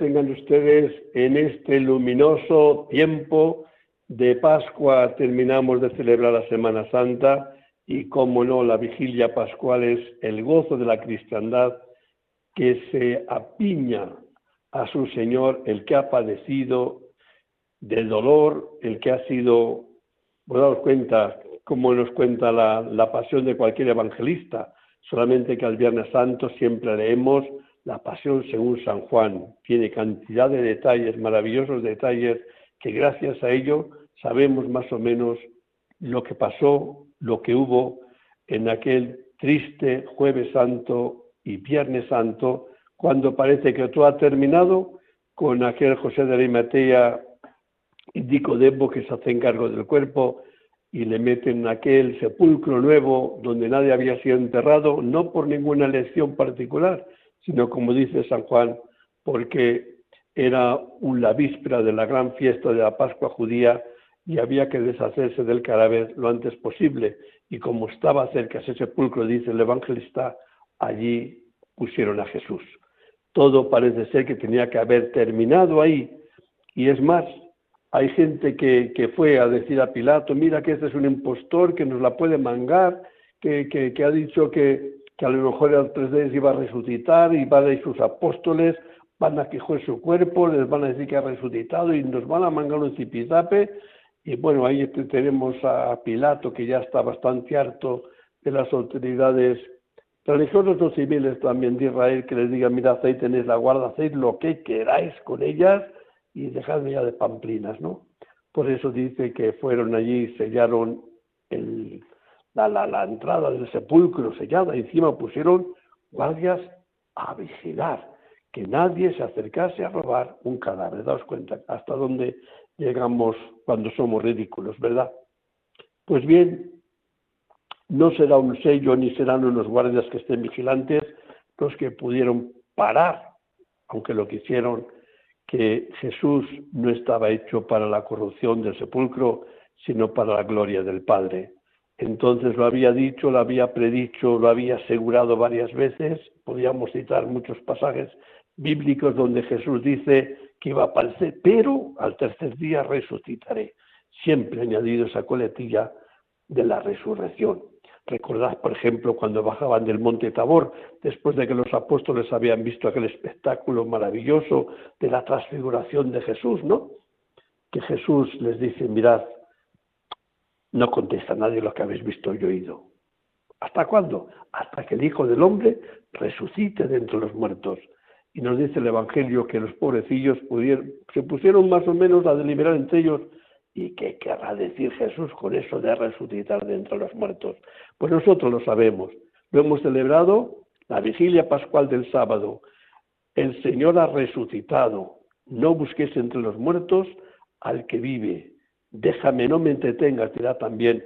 Tengan ustedes en este luminoso tiempo de Pascua. Terminamos de celebrar la Semana Santa y, como no, la vigilia pascual es el gozo de la cristiandad que se apiña a su Señor, el que ha padecido del dolor, el que ha sido, pues daos cuenta, como nos cuenta la pasión de cualquier evangelista, solamente que al Viernes Santo siempre leemos la pasión según San Juan tiene cantidad de detalles, maravillosos detalles, que gracias a ello sabemos más o menos lo que pasó, lo que hubo en aquel triste jueves santo y viernes santo, cuando parece que todo ha terminado con aquel José de Arimatea y Nicodemo que se hace cargo del cuerpo y le meten en aquel sepulcro nuevo donde nadie había sido enterrado, no por ninguna elección particular, sino como dice San Juan, porque era la víspera de la gran fiesta de la Pascua judía y había que deshacerse del cadáver lo antes posible. Y como estaba cerca ese sepulcro, dice el evangelista, allí pusieron a Jesús. Todo parece ser que tenía que haber terminado ahí. Y es más, hay gente que, que fue a decir a Pilato, mira que este es un impostor, que nos la puede mangar, que, que ha dicho que, que a lo mejor el tres días iba a resucitar y van a ir sus apóstoles, van a quejar su cuerpo, les van a decir que ha resucitado y nos van a mangar un zipizape. Y bueno, ahí tenemos a Pilato que ya está bastante harto de las autoridades religiosas o civiles también de Israel que les digan, mira, ahí tenéis la guarda, hacéis lo que queráis con ellas y dejadme ya de pamplinas, ¿no? Por eso dice que fueron allí y sellaron el, la, la, entrada del sepulcro sellada, encima pusieron guardias a vigilar, que nadie se acercase a robar un cadáver. Daos cuenta hasta dónde llegamos cuando somos ridículos, ¿verdad? Pues bien, no será un sello ni serán unos guardias que estén vigilantes los que pudieron parar, aunque lo que hicieron, que Jesús no estaba hecho para la corrupción del sepulcro, sino para la gloria del Padre. Entonces lo había dicho, lo había predicho, lo había asegurado varias veces. Podríamos citar muchos pasajes bíblicos donde Jesús dice que iba a aparecer, pero al tercer día resucitaré. Siempre añadido esa coletilla de la resurrección. Recordad, por ejemplo, cuando bajaban del monte Tabor, después de que los apóstoles habían visto aquel espectáculo maravilloso de la transfiguración de Jesús, ¿no? Que Jesús les dice, mirad, no contesta nadie lo que habéis visto y oído. ¿Hasta cuándo? Hasta que el Hijo del Hombre resucite de entre los muertos. Y nos dice el Evangelio que los pobrecillos se pusieron más o menos a deliberar entre ellos. ¿Y qué querrá decir Jesús con eso de resucitar de entre los muertos? Pues nosotros lo sabemos. Lo hemos celebrado la vigilia pascual del sábado. El Señor ha resucitado. No busquéis entre los muertos al que vive déjame, no me entretengas, dirá también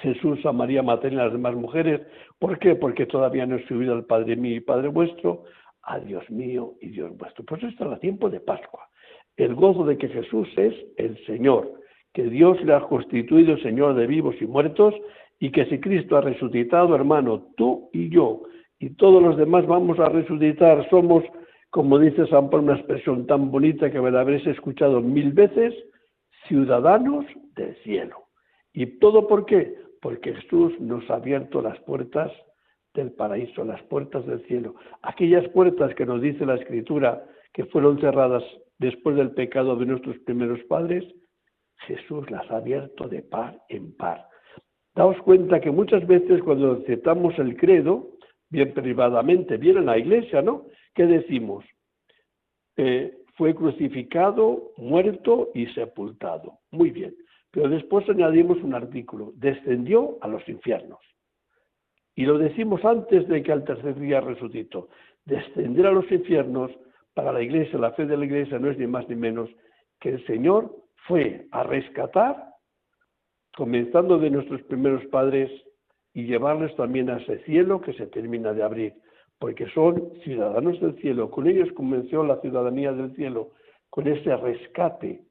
Jesús a María Materna y a las demás mujeres. ¿Por qué? Porque todavía no he subido al Padre mío y Padre vuestro, a Dios mío y Dios vuestro. Pues esto es el tiempo de Pascua. El gozo de que Jesús es el Señor, que Dios le ha constituido Señor de vivos y muertos, y que si Cristo ha resucitado, hermano, tú y yo, y todos los demás vamos a resucitar, somos, como dice San Pablo, una expresión tan bonita que me la habréis escuchado mil veces, ciudadanos del cielo. ¿Y todo por qué? Porque Jesús nos ha abierto las puertas del paraíso, las puertas del cielo. Aquellas puertas que nos dice la Escritura que fueron cerradas después del pecado de nuestros primeros padres, Jesús las ha abierto de par en par. Daos cuenta que muchas veces cuando aceptamos el credo, bien privadamente, bien en la iglesia, ¿no? ¿Qué decimos? Eh, fue crucificado, muerto y sepultado. Muy bien. Pero después añadimos un artículo, descendió a los infiernos. Y lo decimos antes de que al tercer día resucitó. Descender a los infiernos para la iglesia, la fe de la iglesia no es ni más ni menos que el Señor fue a rescatar, comenzando de nuestros primeros padres y llevarles también a ese cielo que se termina de abrir, porque son ciudadanos del cielo. Con ellos comenzó la ciudadanía del cielo, con ese rescate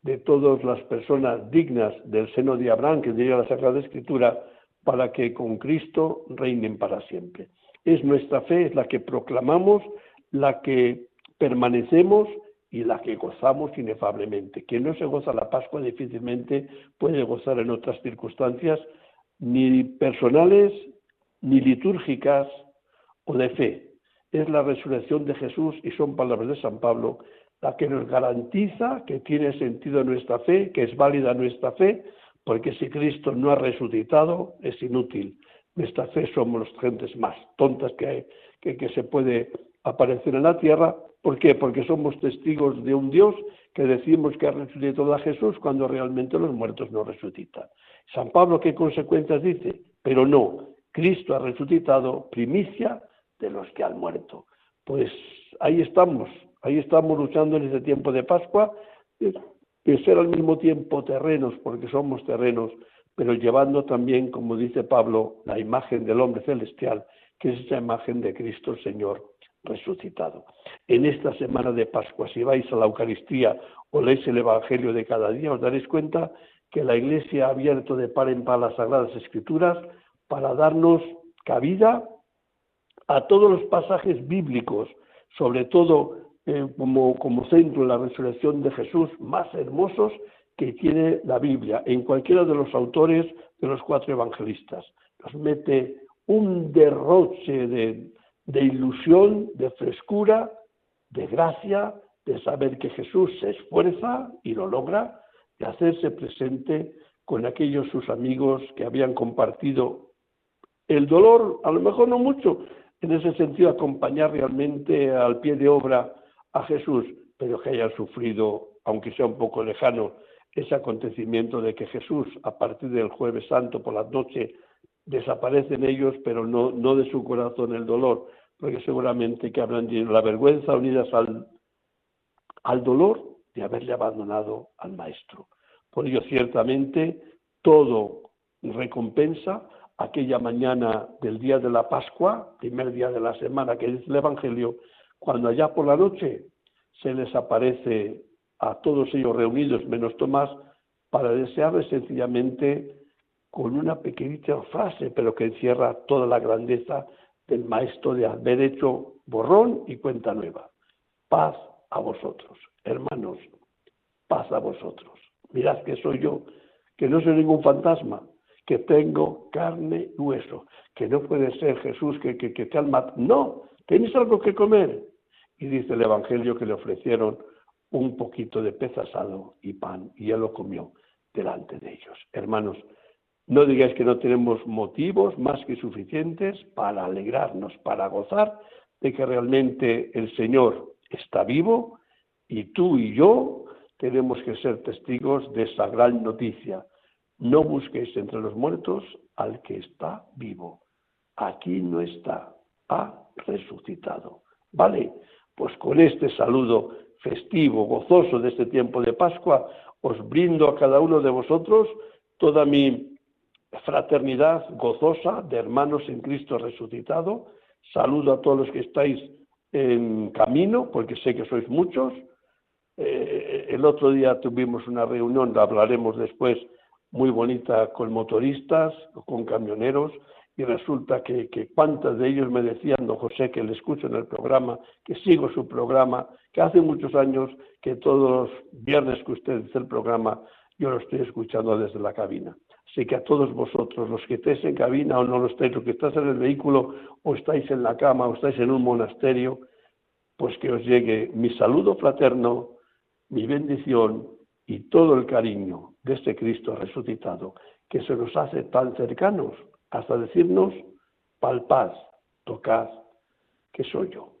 de todas las personas dignas del seno de Abraham, que diría la Sagrada Escritura, para que con Cristo reinen para siempre. Es nuestra fe, es la que proclamamos, la que permanecemos y la que gozamos inefablemente. Quien no se goza la Pascua difícilmente puede gozar en otras circunstancias, ni personales, ni litúrgicas o de fe. Es la resurrección de Jesús y son palabras de San Pablo la que nos garantiza que tiene sentido nuestra fe, que es válida nuestra fe, porque si Cristo no ha resucitado es inútil. Nuestra fe somos las gentes más tontas que, hay, que, que se puede aparecer en la tierra. ¿Por qué? Porque somos testigos de un Dios que decimos que ha resucitado a Jesús cuando realmente los muertos no resucitan. San Pablo, ¿qué consecuencias dice? Pero no, Cristo ha resucitado, primicia de los que han muerto. Pues ahí estamos, ahí estamos luchando en este tiempo de Pascua, de ser al mismo tiempo terrenos, porque somos terrenos, pero llevando también, como dice Pablo, la imagen del hombre celestial, que es esa imagen de Cristo el Señor resucitado. En esta semana de Pascua, si vais a la Eucaristía o leéis el Evangelio de cada día, os daréis cuenta que la Iglesia ha abierto de par en par las Sagradas Escrituras para darnos cabida a todos los pasajes bíblicos, sobre todo eh, como, como centro en la resurrección de Jesús, más hermosos que tiene la Biblia, en cualquiera de los autores de los cuatro evangelistas. Nos mete un derroche de, de ilusión, de frescura, de gracia, de saber que Jesús se esfuerza y lo logra, de hacerse presente con aquellos sus amigos que habían compartido el dolor, a lo mejor no mucho, en ese sentido acompañar realmente al pie de obra a Jesús, pero que hayan sufrido, aunque sea un poco lejano, ese acontecimiento de que Jesús, a partir del jueves santo por la noche, desaparece en ellos, pero no, no de su corazón el dolor, porque seguramente que habrán tenido la vergüenza unidas al, al dolor de haberle abandonado al Maestro. Por ello, ciertamente, todo recompensa aquella mañana del día de la Pascua, primer día de la semana que dice el Evangelio, cuando allá por la noche se les aparece a todos ellos reunidos, menos Tomás, para desearles sencillamente con una pequeñita frase, pero que encierra toda la grandeza del maestro de haber hecho borrón y cuenta nueva. Paz a vosotros, hermanos, paz a vosotros. Mirad que soy yo, que no soy ningún fantasma, que tengo carne y hueso, que no puede ser Jesús que, que, que te han matado. No, tenéis algo que comer. Y dice el Evangelio que le ofrecieron un poquito de pez asado y pan, y él lo comió delante de ellos. Hermanos, no digáis que no tenemos motivos más que suficientes para alegrarnos, para gozar de que realmente el Señor está vivo y tú y yo tenemos que ser testigos de esa gran noticia. No busquéis entre los muertos al que está vivo. Aquí no está, ha resucitado. ¿Vale? Pues con este saludo festivo, gozoso de este tiempo de Pascua, os brindo a cada uno de vosotros toda mi fraternidad gozosa de hermanos en Cristo resucitado. Saludo a todos los que estáis en camino, porque sé que sois muchos. Eh, el otro día tuvimos una reunión, la hablaremos después, muy bonita con motoristas, con camioneros, y resulta que, que de ellos me decían, don José, que le escucho en el programa, que sigo su programa, que hace muchos años que todos los viernes que usted dice el programa, yo lo estoy escuchando desde la cabina. Así que a todos vosotros, los que estéis en cabina o no lo estáis, los que estáis en el vehículo o estáis en la cama o estáis en un monasterio, pues que os llegue mi saludo fraterno, mi bendición y todo el cariño de este Cristo resucitado, que se nos hace tan cercanos hasta decirnos, palpad, tocad, que soy yo.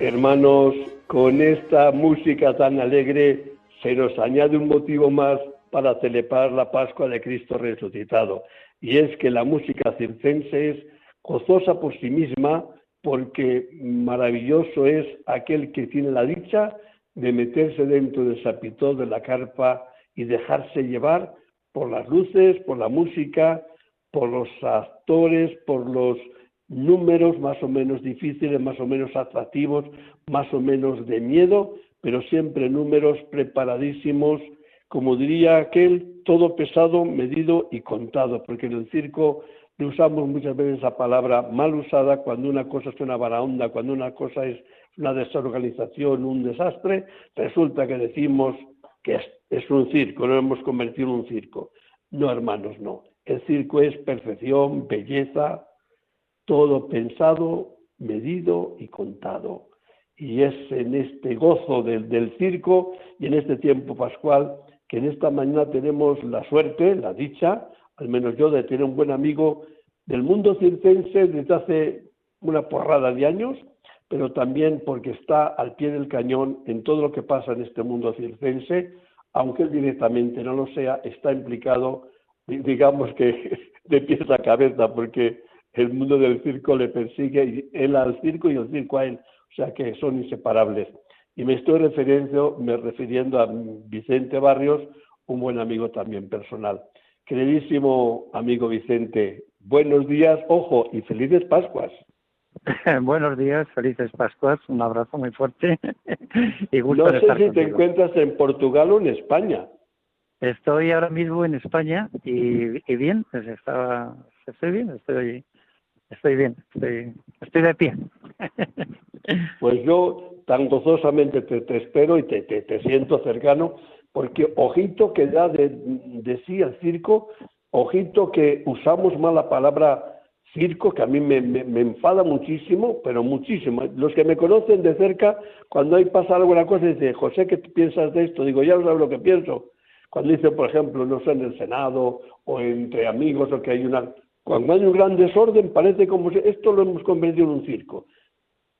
Hermanos, con esta música tan alegre se nos añade un motivo más para celebrar la Pascua de Cristo resucitado. Y es que la música circense es gozosa por sí misma porque maravilloso es aquel que tiene la dicha de meterse dentro del sapitó de la carpa y dejarse llevar por las luces, por la música, por los actores, por los números más o menos difíciles, más o menos atractivos, más o menos de miedo, pero siempre números preparadísimos, como diría aquel, todo pesado, medido y contado, porque en el circo usamos muchas veces esa palabra mal usada cuando una cosa es una onda, cuando una cosa es una desorganización, un desastre, resulta que decimos que es, es un circo, lo hemos convertido en un circo. No, hermanos, no. El circo es perfección, belleza, todo pensado, medido y contado. Y es en este gozo del, circo y en este tiempo pascual que en esta mañana tenemos la suerte, la dicha, al menos yo, de tener un buen amigo del mundo circense desde hace una porrada de años, pero también porque está al pie del cañón en todo lo que pasa en este mundo circense, aunque él directamente no lo sea, está implicado, digamos que de pies a cabeza, porque el mundo del circo le persigue, y él al circo y el circo a él, o sea que son inseparables. Y me estoy refiriendo, me refiriendo a Vicente Barrios, un buen amigo también personal. Queridísimo amigo Vicente, buenos días, ojo, y felices Pascuas. Buenos días, felices Pascuas, un abrazo muy fuerte y gusto No sé si te encuentras en Portugal o en España. Estoy ahora mismo en España y, bien, pues estaba, estoy bien, estoy estoy bien, estoy, de pie. Pues yo tan gozosamente te, espero y te, te, siento cercano, porque ojito que da de, sí al circo, ojito que usamos mal la palabra circo, que a mí me, me, enfada muchísimo, pero muchísimo. Los que me conocen de cerca, cuando hay pasa alguna cosa, dicen, José, ¿qué piensas de esto? Digo, ya no sabes lo que pienso. Cuando dicen, por ejemplo, no sé, en el Senado o entre amigos o que hay una cuando hay un gran desorden, parece como si esto lo hemos convertido en un circo.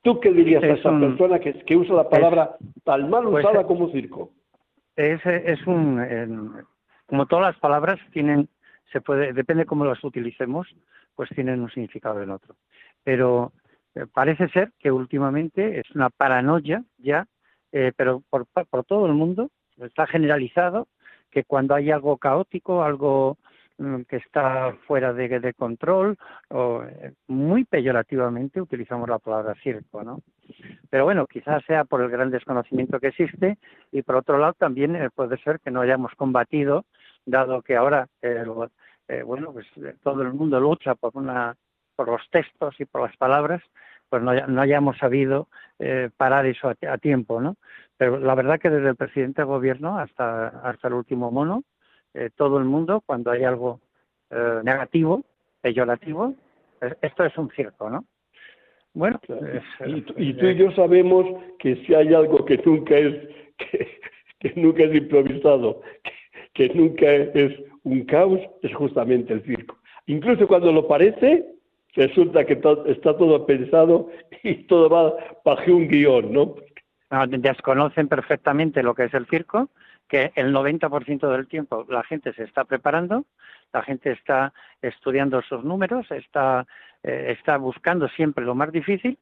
¿Tú qué dirías a esa persona que, usa la palabra tal mal pues, usada como circo? Es, es un. como todas las palabras tienen. se puede Depende cómo las utilicemos, pues tienen un significado en otro. Pero eh, parece ser que últimamente es una paranoia ya, eh, pero por, por todo el mundo, está generalizado que cuando hay algo caótico, algo que está fuera de, control, o eh, muy peyorativamente utilizamos la palabra circo, ¿no? Pero bueno, quizás sea por el gran desconocimiento que existe y por otro lado también eh, puede ser que no hayamos combatido, dado que ahora, eh, bueno, pues todo el mundo lucha por una por los textos y por las palabras, pues no, no hayamos sabido parar eso a, a, tiempo, ¿no? Pero la verdad que desde el presidente del gobierno hasta, hasta el último mono, eh, todo el mundo cuando hay algo eh, negativo, peyorativo, esto es un circo, ¿no? Bueno, y, tú y yo sabemos que si hay algo que nunca es que, nunca es improvisado, que, nunca es un caos, es justamente el circo. Incluso cuando lo parece, resulta que está todo pensado y todo va bajo un guion, ¿no? Ah, desconocen perfectamente lo que es el circo que el 90% del tiempo la gente se está preparando, la gente está estudiando sus números, está, eh, está buscando siempre lo más difícil,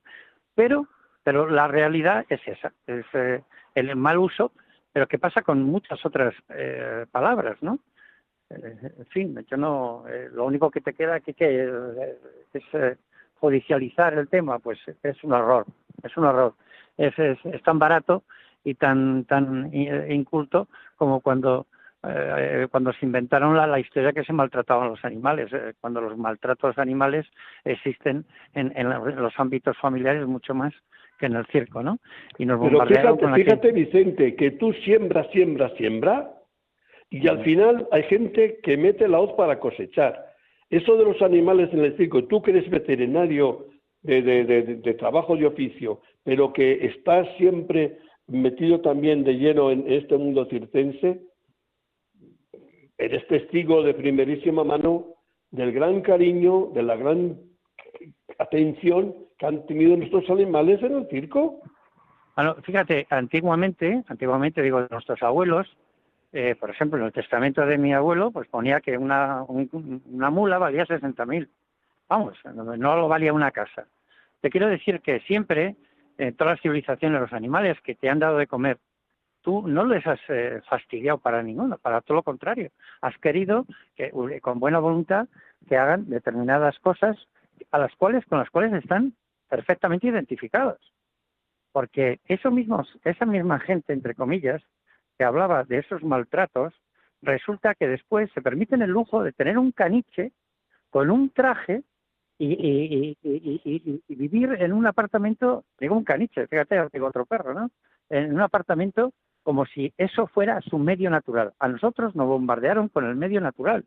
pero, pero la realidad es esa, es eh, el mal uso, pero que pasa con muchas otras eh, palabras, ¿no? en fin, yo no, lo único que te queda aquí que es judicializar el tema, pues es un error, es un error. es, es tan barato y tan tan inculto como cuando eh, cuando se inventaron la, la, historia que se maltrataban los animales, eh, cuando los maltratos animales existen en, en, los ámbitos familiares mucho más que en el circo, ¿no? Y nos Pero fíjate, fíjate Vicente, que tú siembras, siembras, siembras, y al final hay gente que mete la hoz para cosechar. Eso de los animales en el circo, tú que eres veterinario de, de, de, de trabajo de oficio, pero que estás siempre metido también de lleno en este mundo circense, eres testigo de primerísima mano del gran cariño, de la gran atención que han tenido nuestros animales en el circo. fíjate, antiguamente, antiguamente digo, nuestros abuelos, eh, por ejemplo, en el testamento de mi abuelo, pues ponía que una, una mula valía 60.000. Vamos, no, lo valía una casa. Te quiero decir que siempre, en todas las civilizaciones, los animales que te han dado de comer, tú no les has eh, fastidiado para ninguno, para todo lo contrario. Has querido que, con buena voluntad, que hagan determinadas cosas a las cuales, con las cuales están perfectamente identificados. Porque eso mismo, esa misma gente, entre comillas, que hablaba de esos maltratos, resulta que después se permiten el lujo de tener un caniche con un traje y, vivir en un apartamento, digo un caniche, fíjate, digo otro perro, ¿no? En un apartamento como si eso fuera su medio natural. A nosotros nos bombardearon con el medio natural,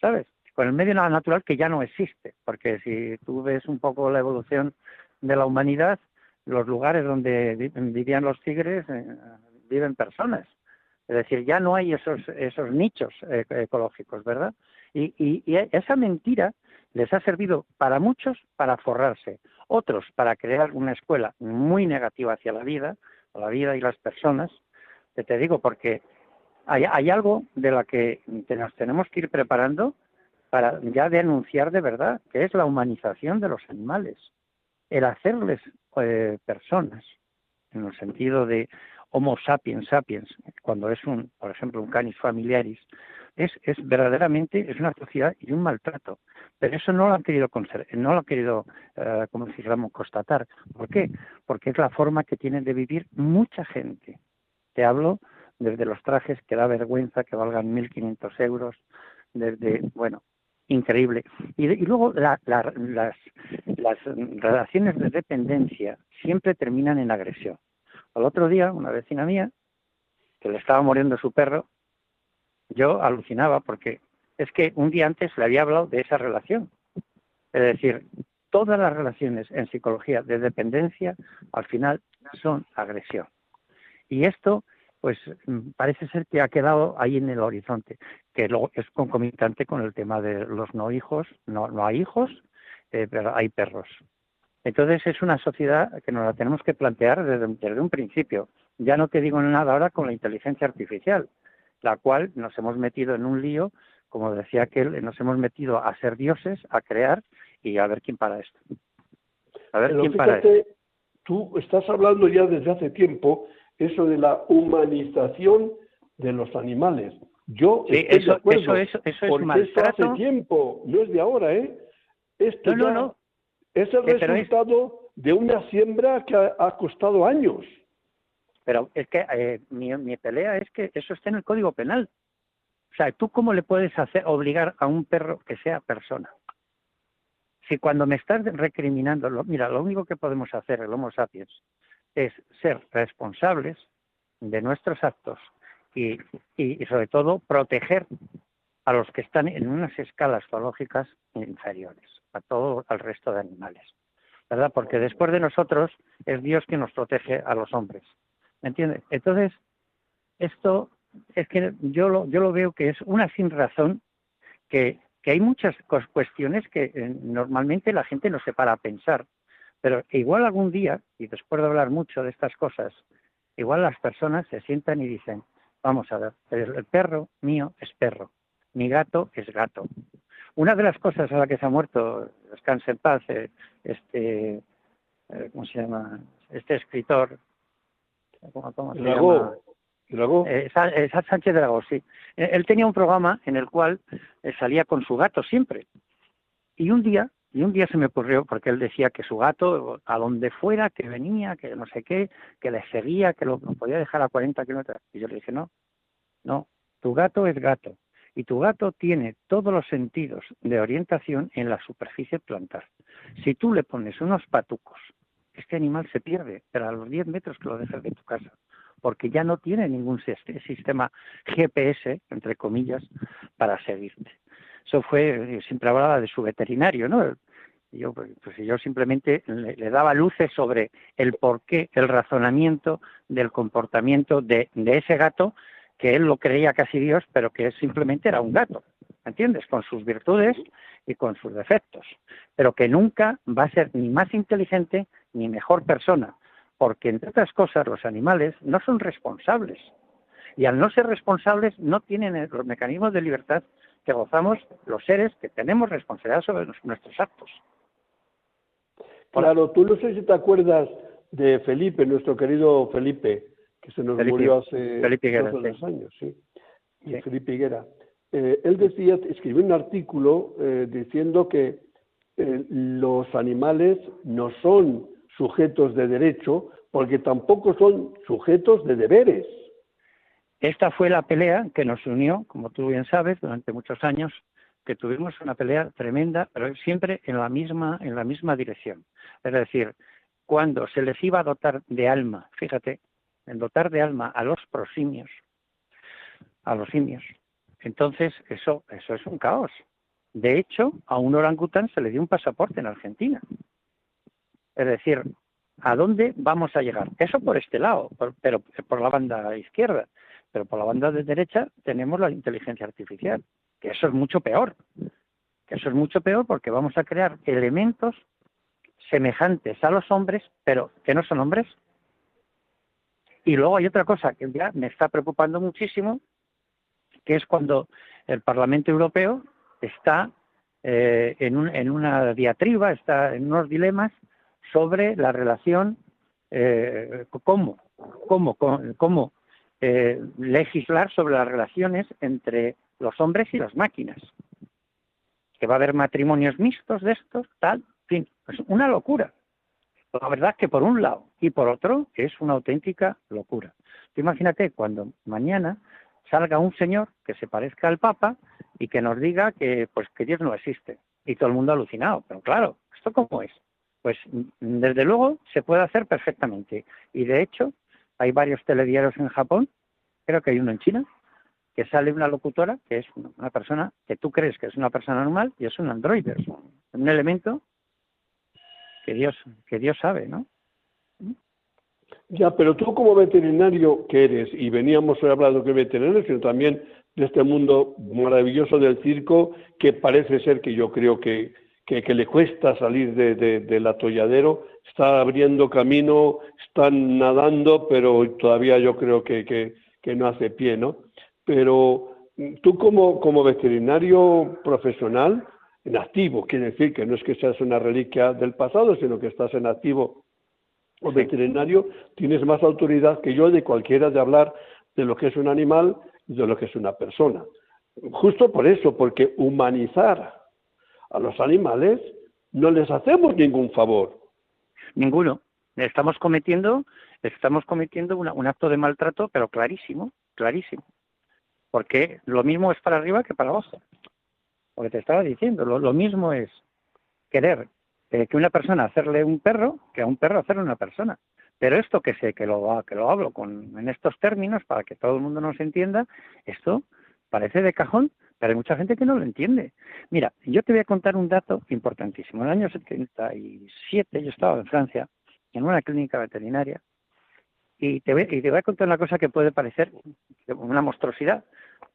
¿sabes? Con el medio natural que ya no existe, porque si tú ves un poco la evolución de la humanidad, los lugares donde vivían los tigres eh, viven personas. Es decir, ya no hay esos, esos nichos eh, ecológicos, ¿verdad? Y, esa mentira les ha servido para muchos para forrarse, otros para crear una escuela muy negativa hacia la vida, la vida y las personas. Te digo, porque hay, hay algo de la que nos tenemos que ir preparando para ya denunciar de verdad, que es la humanización de los animales, el hacerles eh, personas, en el sentido de Homo sapiens sapiens, cuando es un, por ejemplo, un canis familiaris, es, es verdaderamente es una sociedad y un maltrato. Pero eso no lo han querido no lo han querido, eh, como constatar. ¿Por qué? Porque es la forma que tienen de vivir mucha gente. Te hablo desde los trajes que da vergüenza que valgan 1.500 euros, desde, bueno, increíble. Y, luego las, las relaciones de dependencia siempre terminan en agresión. Al otro día, una vecina mía, que le estaba muriendo su perro, yo alucinaba porque es que un día antes le había hablado de esa relación. Es decir, todas las relaciones en psicología de dependencia al final son agresión. Y esto, pues parece ser que ha quedado ahí en el horizonte, que luego es concomitante con el tema de los no hijos, no, no hay hijos, eh, pero hay perros. Entonces es una sociedad que nos la tenemos que plantear desde, desde un principio. Ya no te digo nada ahora con la inteligencia artificial, la cual nos hemos metido en un lío, como decía aquel, nos hemos metido a ser dioses, a crear y a ver quién para esto. A ver quién para esto. Tú estás hablando ya desde hace tiempo eso de la humanización de los animales. Yo sí, eso, eso, eso, eso es porque esto hace tiempo, no es de ahora, ¿eh? Esto no, no, no. Es el resultado de una siembra que ha, costado años. Pero es que eh, mi, pelea es que eso está en el Código Penal. O sea, ¿tú cómo le puedes hacer obligar a un perro que sea persona? Si cuando me estás recriminando, mira, lo único que podemos hacer el Homo sapiens es ser responsables de nuestros actos y, y, sobre todo proteger a los que están en unas escalas zoológicas inferiores a todo el resto de animales, ¿verdad? Porque después de nosotros es Dios quien nos protege a los hombres, ¿me entiendes? Entonces, esto es que yo lo, yo lo veo que es una sin razón que, que hay muchas cuestiones que eh, normalmente la gente no se para a pensar, pero igual algún día, y después de hablar mucho de estas cosas, igual las personas se sientan y dicen, vamos a ver, el perro mío es perro, mi gato es gato, una de las cosas a la que se ha muerto, descanse en paz, eh, este, eh, ¿cómo se llama? Este escritor, ¿cómo, se llama? Eh, Sánchez Dragó, sí. Él tenía un programa en el cual salía con su gato siempre. Y un día, y un día se me ocurrió, porque él decía que su gato, a donde fuera, que venía, que no sé qué, que le seguía, que lo, lo podía dejar a 40 kilómetros. Y yo le dije, no, no, tu gato es gato y tu gato tiene todos los sentidos de orientación en la superficie plantar. Si tú le pones unos patucos, este animal se pierde, pero a los 10 metros que lo dejas de tu casa, porque ya no tiene ningún sistema GPS, entre comillas, para seguirte. Eso fue, siempre hablaba de su veterinario, ¿no? Yo, pues, pues yo simplemente le, daba luces sobre el porqué, el razonamiento del comportamiento de, de ese gato que él lo creía casi Dios, pero que simplemente era un gato, ¿entiendes? Con sus virtudes y con sus defectos, pero que nunca va a ser ni más inteligente ni mejor persona, porque entre otras cosas los animales no son responsables y al no ser responsables no tienen los mecanismos de libertad que gozamos los seres que tenemos responsabilidad sobre nuestros actos. Claro, tú no sé si te acuerdas de Felipe, nuestro querido Felipe, que se nos murió hace dos años, sí. Felipe Higuera. Eh, él decía, escribió un artículo eh, diciendo que eh, los animales no son sujetos de derecho porque tampoco son sujetos de deberes. Esta fue la pelea que nos unió, como tú bien sabes, durante muchos años, que tuvimos una pelea tremenda, pero siempre en la misma, en la misma dirección. Es decir, cuando se les iba a dotar de alma, fíjate, en dotar de alma a los prosimios, a los simios, entonces eso, eso es un caos. De hecho, a un orangután se le dio un pasaporte en Argentina. Es decir, ¿a dónde vamos a llegar? Eso por este lado, pero por la banda izquierda. Pero por la banda de derecha tenemos la inteligencia artificial, que eso es mucho peor. Que eso es mucho peor porque vamos a crear elementos semejantes a los hombres, pero que no son hombres. Y luego hay otra cosa que ya me está preocupando muchísimo, que es cuando el Parlamento Europeo está eh, en, una diatriba, está en unos dilemas sobre la relación, eh, cómo, cómo, cómo eh, legislar sobre las relaciones entre los hombres y las máquinas. Que va a haber matrimonios mixtos de estos, tal, en fin, es una locura. La verdad que por un lado y por otro es una auténtica locura. imagínate cuando mañana salga un señor que se parezca al Papa y que nos diga que pues que Dios no existe y todo el mundo alucinado. Pero claro, ¿esto cómo es? Pues desde luego se puede hacer perfectamente. Y de hecho, hay varios telediarios en Japón, creo que hay uno en China, que sale una locutora que es una persona que tú crees que es una persona normal y es un androide, un elemento que Dios, que Dios sabe, ¿no? Ya, pero tú como veterinario que eres, y veníamos hoy hablando que veterinario, sino también de este mundo maravilloso del circo, que parece ser que yo creo que, que, le cuesta salir de, del atolladero, está abriendo camino, están nadando, pero todavía yo creo que, que, no hace pie, ¿no? Pero tú como, como veterinario profesional, en activo, quiere decir que no es que seas una reliquia del pasado, sino que estás en activo o veterinario, tienes más autoridad que yo de cualquiera de hablar de lo que es un animal y de lo que es una persona. Justo por eso, porque humanizar a los animales no les hacemos ningún favor. Ninguno. Estamos cometiendo, estamos cometiendo un acto de maltrato, pero clarísimo, clarísimo. Porque lo mismo es para arriba que para abajo. Porque te estaba diciendo, lo mismo es querer eh, que una persona hacerle un perro que a un perro hacerle una persona. Pero esto que sé, que lo, que lo hablo con, en estos términos para que todo el mundo nos entienda, esto parece de cajón, pero hay mucha gente que no lo entiende. Mira, yo te voy a contar un dato importantísimo. En el año 77 yo estaba en Francia, en una clínica veterinaria, y te, voy, a contar una cosa que puede parecer una monstruosidad,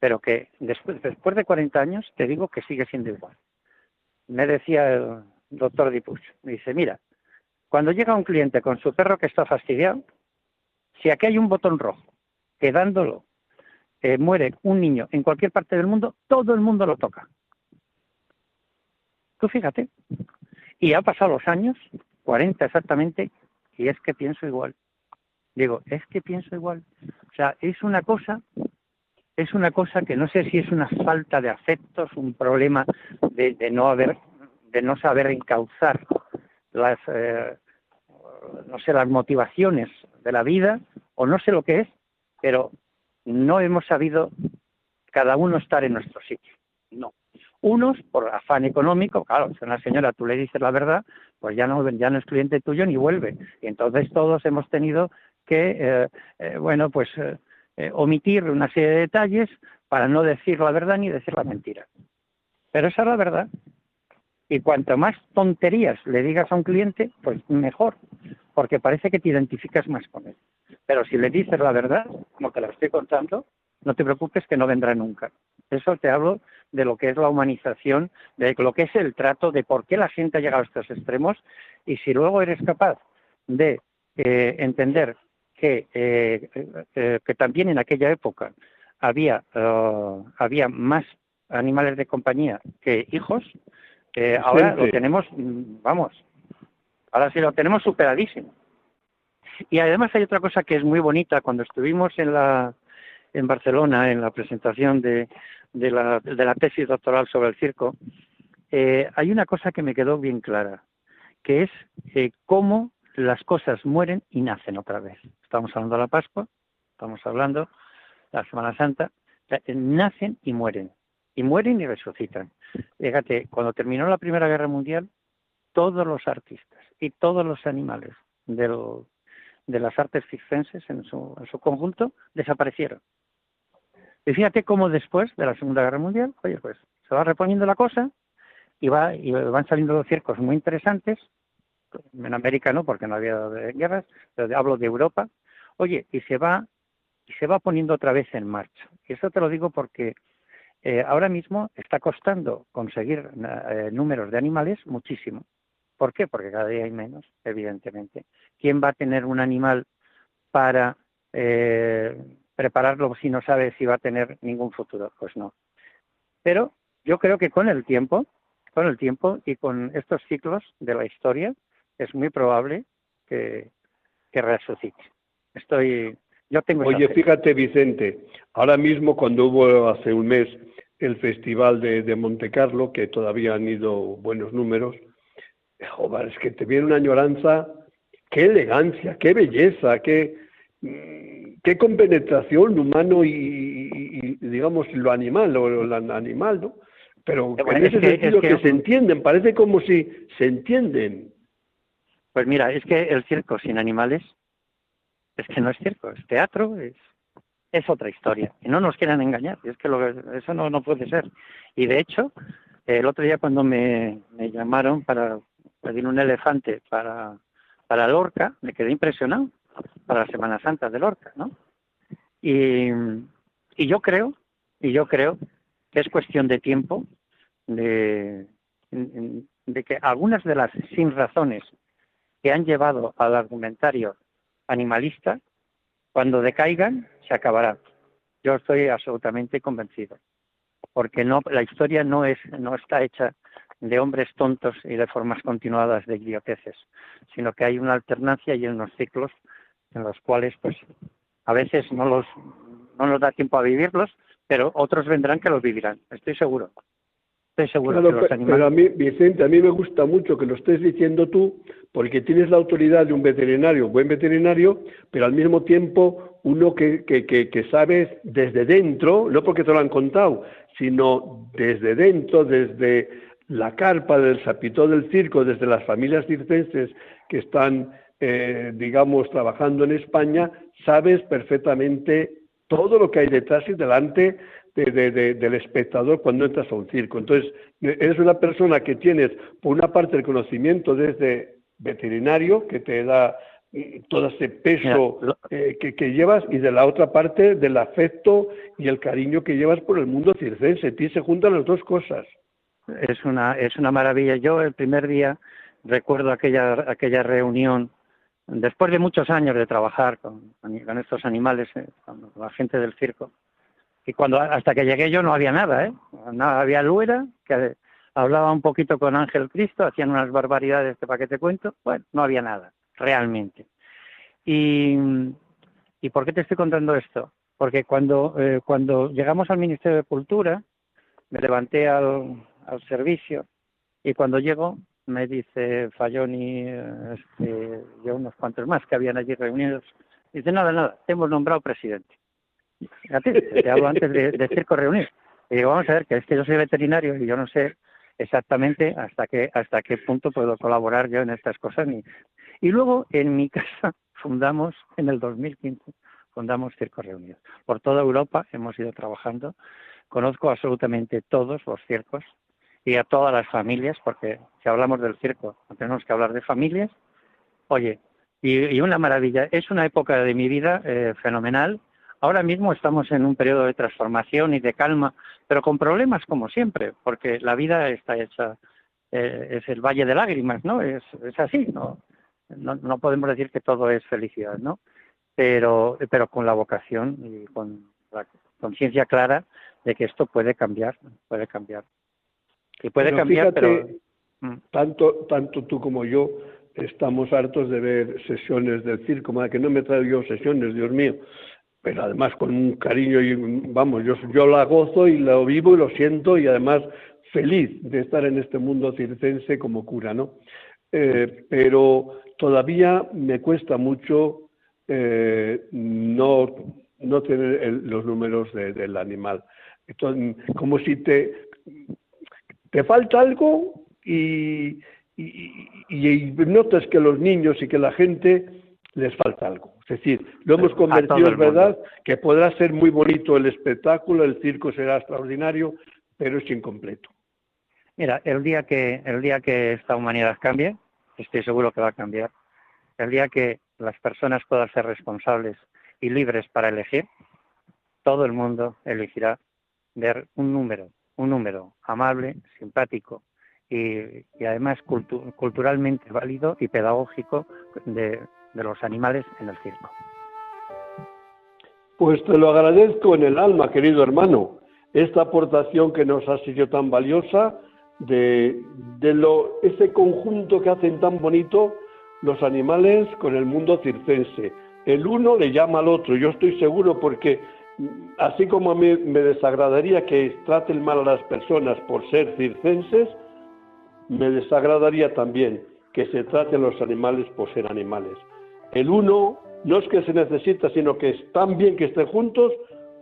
pero que después, después de 40 años te digo que sigue siendo igual. Me decía el, doctor Dipuch. Me dice, mira, cuando llega un cliente con su perro que está fastidiado, si aquí hay un botón rojo, quedándolo, eh, muere un niño en cualquier parte del mundo, todo el mundo lo toca. Tú fíjate. Y ha pasado los años, 40 exactamente, y es que pienso igual. Digo, es que pienso igual. O sea, es una cosa, es una cosa que no sé si es una falta de afectos, un problema de no haber de no saber encauzar las, eh, no sé, las motivaciones de la vida, o no sé lo que es, pero no hemos sabido cada uno estar en nuestro sitio. No. Unos por afán económico, claro, si una señora tú le dices la verdad, pues ya no, ya no es cliente tuyo ni vuelve. Y entonces todos hemos tenido que, eh, eh, bueno, pues omitir una serie de detalles para no decir la verdad ni decir la mentira. Pero esa es la verdad. Y cuanto más tonterías le digas a un cliente, pues mejor, porque parece que te identificas más con él. Pero si le dices la verdad, como te la estoy contando, no te preocupes que no vendrá nunca. Eso te hablo de lo que es la humanización, de lo que es el trato, de por qué la gente ha llegado a estos extremos y si luego eres capaz de eh, entender que, eh, eh, que también en aquella época había, había más animales de compañía que hijos, ahora lo tenemos, vamos, ahora sí lo tenemos superadísimo. Y además hay otra cosa que es muy bonita. Cuando estuvimos en la en Barcelona en la presentación de, de, la, de la tesis doctoral sobre el circo, hay una cosa que me quedó bien clara, que es cómo las cosas mueren y nacen otra vez. Estamos hablando de la Pascua, estamos hablando de la Semana Santa, nacen y mueren, y mueren y resucitan. Fíjate, cuando terminó la Primera Guerra Mundial, todos los artistas y todos los animales de las artes circenses en su, en su conjunto desaparecieron. Y fíjate cómo después de la Segunda Guerra Mundial, oye, pues se va reponiendo la cosa y, va, y van saliendo los circos muy interesantes en América no, porque no había guerras, pero hablo de Europa, oye, y se va, y se va poniendo otra vez en marcha. Y eso te lo digo porque eh, ahora mismo está costando conseguir eh, números de animales muchísimo. ¿Por qué? Porque cada día hay menos, evidentemente. ¿Quién va a tener un animal para eh, prepararlo si no sabe si va a tener ningún futuro? Pues no. Pero yo creo que con el tiempo, con el tiempo y con estos ciclos de la historia, es muy probable que, que resucite. Estoy, yo tengo. Oye, fíjate, Vicente, ahora mismo cuando hubo hace un mes el festival de, de Monte Carlo, que todavía han ido buenos números, joder, es que te viene una añoranza, qué elegancia, qué belleza, qué, qué compenetración humano y, digamos lo animal, o lo animal, ¿no? Pero en ese sentido que se entienden, parece como si se entienden. Pues mira, es que el circo sin animales es que no es circo, es teatro, es, es otra historia. Y no nos quieran engañar, es que lo, eso no, no puede ser. Y de hecho, el otro día cuando me, me llamaron para pedir un elefante para, para Lorca, me quedé impresionado, para la Semana Santa de Lorca, ¿no? Y, y yo creo, y yo creo que es cuestión de tiempo de, de que algunas de las sin razones que han llevado al argumentario animalista, cuando decaigan, se acabará. Yo estoy absolutamente convencido, porque no, la historia no es, no está hecha de hombres tontos y de formas continuadas de idioteces, sino que hay una alternancia y unos ciclos en los cuales, pues, a veces no los, no nos da tiempo a vivirlos, pero otros vendrán que los vivirán. Estoy seguro. Estoy seguro que los animales... Pero a mí, Vicente, a mí me gusta mucho que lo estés diciendo tú, porque tienes la autoridad de un veterinario, buen veterinario, pero al mismo tiempo uno que, que, que, sabes desde dentro, no porque te lo han contado, sino desde dentro, desde la carpa del sapitó del circo, desde las familias circenses que están, eh, digamos, trabajando en España, sabes perfectamente todo lo que hay detrás y delante del espectador cuando entras a un circo. Entonces, eres una persona que tienes, por una parte, el conocimiento desde veterinario, que te da mm, todo ese peso eh, que, llevas, y de la otra parte, del afecto y el cariño que llevas por el mundo circense. ti se juntan las dos cosas. Es una, es una maravilla. Yo el primer día recuerdo aquella, aquella reunión, después de muchos años de trabajar con, con estos animales, eh, con la gente del circo, y cuando hasta que llegué yo no había nada, ¿eh? Nada, había Luera, que hablaba un poquito con Ángel Cristo, hacían unas barbaridades de para que te cuento, bueno, no había nada, realmente. Y, ¿y por qué te estoy contando esto? Porque cuando, eh, cuando llegamos al Ministerio de Cultura, me levanté al, al servicio y cuando llego me dice Falloni este, y unos cuantos más que habían allí reunidos, dice, nada, nada, hemos nombrado presidente. Fíjate, te hablo antes de, circo reunir. Y digo, vamos a ver, que es que yo soy veterinario y yo no sé exactamente hasta qué, hasta qué punto puedo colaborar yo en estas cosas. Ni... Y luego, en mi casa, fundamos, en el 2015, fundamos Circos Reunidos. Por toda Europa hemos ido trabajando. Conozco absolutamente todos los circos y a todas las familias, porque si hablamos del circo, tenemos que hablar de familias. Oye, y, una maravilla. Es una época de mi vida eh, fenomenal Ahora mismo estamos en un periodo de transformación y de calma, pero con problemas como siempre, porque la vida está hecha, eh, es el valle de lágrimas, ¿no? Es, así, ¿no? no, no podemos decir que todo es felicidad, ¿no? Pero, pero con la vocación y con la conciencia clara de que esto puede cambiar, puede cambiar. Y puede cambiar, pero... Mm. Tanto, tanto tú como yo estamos hartos de ver sesiones del circo, más que no me traigo yo sesiones, Dios mío, pero además con un cariño y vamos, yo, yo la gozo y lo vivo y lo siento y además feliz de estar en este mundo circense como cura, ¿no? Eh, pero todavía me cuesta mucho eh, no, no tener los números del animal. Entonces, como si te, te falta algo y, y, notas que los niños y que la gente les falta algo. Es decir, lo hemos convertido, es verdad, que podrá ser muy bonito el espectáculo, el circo será extraordinario, pero es incompleto. Mira, el día que el día que esta humanidad cambie, estoy seguro que va a cambiar. El día que las personas puedan ser responsables y libres para elegir, todo el mundo elegirá ver un número, un número amable, simpático y, además culturalmente válido y pedagógico de, de los animales en el circo. Pues te lo agradezco en el alma, querido hermano, esta aportación que nos ha sido tan valiosa de, de lo, ese conjunto que hacen tan bonito los animales con el mundo circense. El uno le llama al otro, yo estoy seguro porque así como a mí me desagradaría que traten mal a las personas por ser circenses, me desagradaría también que se traten los animales por ser animales. El uno no es que se necesita, sino que es tan bien que estén juntos